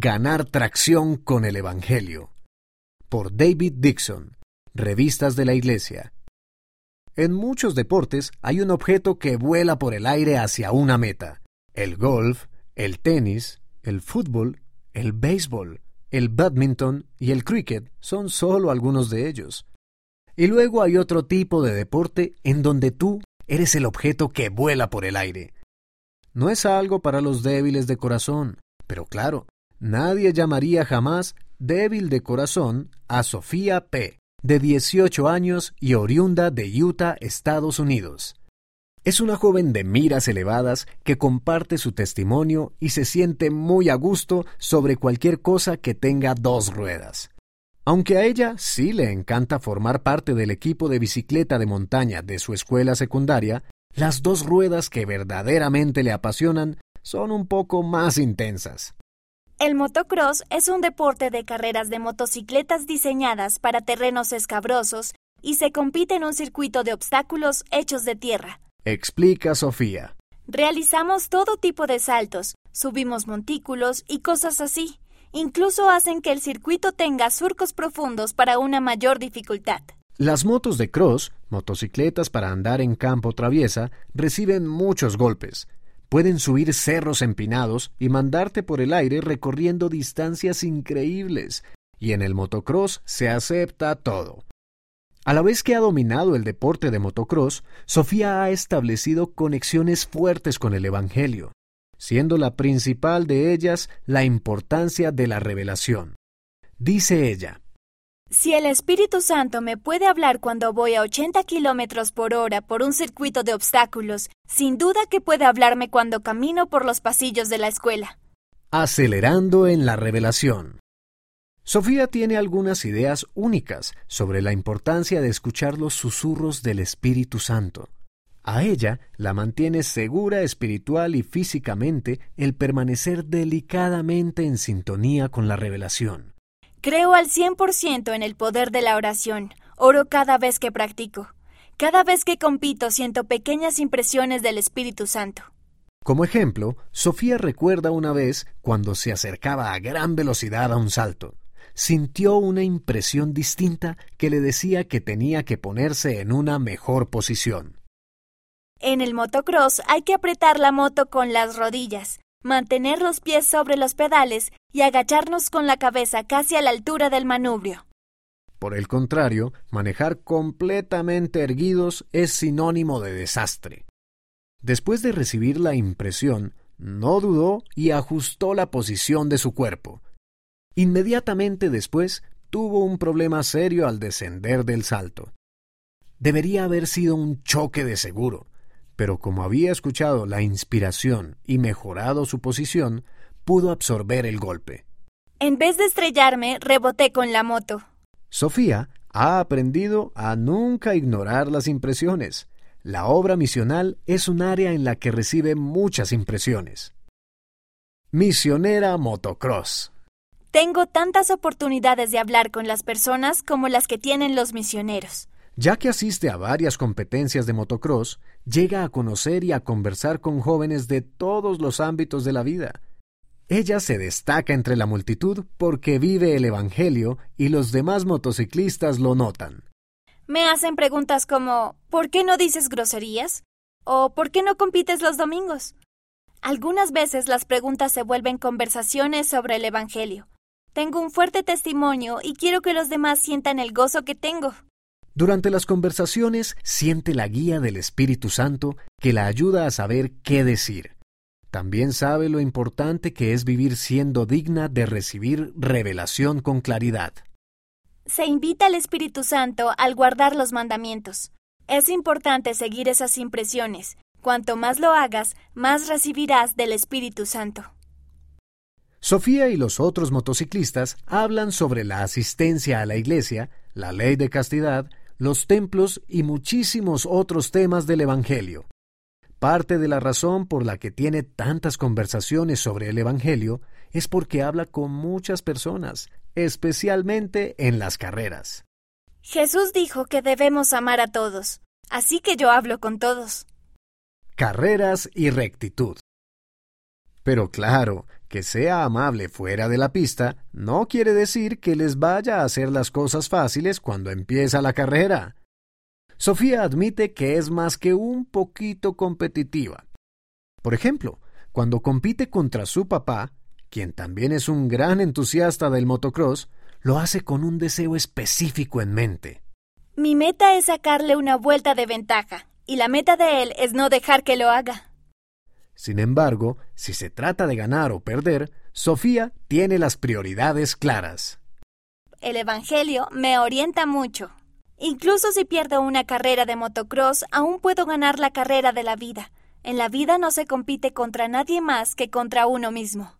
Ganar tracción con el Evangelio. Por David Dixon. Revistas de la Iglesia. En muchos deportes hay un objeto que vuela por el aire hacia una meta. El golf, el tenis, el fútbol, el béisbol, el badminton y el cricket son solo algunos de ellos. Y luego hay otro tipo de deporte en donde tú eres el objeto que vuela por el aire. No es algo para los débiles de corazón, pero claro, nadie llamaría jamás débil de corazón a Sofía P., de 18 años y oriunda de Utah, Estados Unidos. Es una joven de miras elevadas que comparte su testimonio y se siente muy a gusto sobre cualquier cosa que tenga dos ruedas. Aunque a ella sí le encanta formar parte del equipo de bicicleta de montaña de su escuela secundaria, las dos ruedas que verdaderamente le apasionan son un poco más intensas. El motocross es un deporte de carreras de motocicletas diseñadas para terrenos escabrosos y se compite en un circuito de obstáculos hechos de tierra. Explica Sofía. Realizamos todo tipo de saltos, subimos montículos y cosas así. Incluso hacen que el circuito tenga surcos profundos para una mayor dificultad. Las motos de cross, motocicletas para andar en campo traviesa, reciben muchos golpes, Pueden subir cerros empinados y mandarte por el aire recorriendo distancias increíbles, y en el motocross se acepta todo. A la vez que ha dominado el deporte de motocross, Sofía ha establecido conexiones fuertes con el Evangelio, siendo la principal de ellas la importancia de la revelación. Dice ella, si el Espíritu Santo me puede hablar cuando voy a 80 kilómetros por hora por un circuito de obstáculos, sin duda que puede hablarme cuando camino por los pasillos de la escuela. Acelerando en la revelación. Sofía tiene algunas ideas únicas sobre la importancia de escuchar los susurros del Espíritu Santo. A ella la mantiene segura espiritual y físicamente el permanecer delicadamente en sintonía con la revelación. Creo al 100% en el poder de la oración. Oro cada vez que practico. Cada vez que compito siento pequeñas impresiones del Espíritu Santo. Como ejemplo, Sofía recuerda una vez cuando se acercaba a gran velocidad a un salto. Sintió una impresión distinta que le decía que tenía que ponerse en una mejor posición. En el motocross hay que apretar la moto con las rodillas, mantener los pies sobre los pedales y agacharnos con la cabeza casi a la altura del manubrio. Por el contrario, manejar completamente erguidos es sinónimo de desastre. Después de recibir la impresión, no dudó y ajustó la posición de su cuerpo. Inmediatamente después tuvo un problema serio al descender del salto. Debería haber sido un choque de seguro, pero como había escuchado la inspiración y mejorado su posición, pudo absorber el golpe. En vez de estrellarme, reboté con la moto. Sofía ha aprendido a nunca ignorar las impresiones. La obra misional es un área en la que recibe muchas impresiones. Misionera Motocross. Tengo tantas oportunidades de hablar con las personas como las que tienen los misioneros. Ya que asiste a varias competencias de motocross, llega a conocer y a conversar con jóvenes de todos los ámbitos de la vida. Ella se destaca entre la multitud porque vive el Evangelio y los demás motociclistas lo notan. Me hacen preguntas como ¿por qué no dices groserías? ¿O por qué no compites los domingos? Algunas veces las preguntas se vuelven conversaciones sobre el Evangelio. Tengo un fuerte testimonio y quiero que los demás sientan el gozo que tengo. Durante las conversaciones siente la guía del Espíritu Santo que la ayuda a saber qué decir. También sabe lo importante que es vivir siendo digna de recibir revelación con claridad. Se invita al Espíritu Santo al guardar los mandamientos. Es importante seguir esas impresiones. Cuanto más lo hagas, más recibirás del Espíritu Santo. Sofía y los otros motociclistas hablan sobre la asistencia a la iglesia, la ley de castidad, los templos y muchísimos otros temas del Evangelio. Parte de la razón por la que tiene tantas conversaciones sobre el Evangelio es porque habla con muchas personas, especialmente en las carreras. Jesús dijo que debemos amar a todos, así que yo hablo con todos. Carreras y rectitud. Pero claro, que sea amable fuera de la pista no quiere decir que les vaya a hacer las cosas fáciles cuando empieza la carrera. Sofía admite que es más que un poquito competitiva. Por ejemplo, cuando compite contra su papá, quien también es un gran entusiasta del motocross, lo hace con un deseo específico en mente. Mi meta es sacarle una vuelta de ventaja, y la meta de él es no dejar que lo haga. Sin embargo, si se trata de ganar o perder, Sofía tiene las prioridades claras. El Evangelio me orienta mucho. Incluso si pierdo una carrera de motocross, aún puedo ganar la carrera de la vida. En la vida no se compite contra nadie más que contra uno mismo.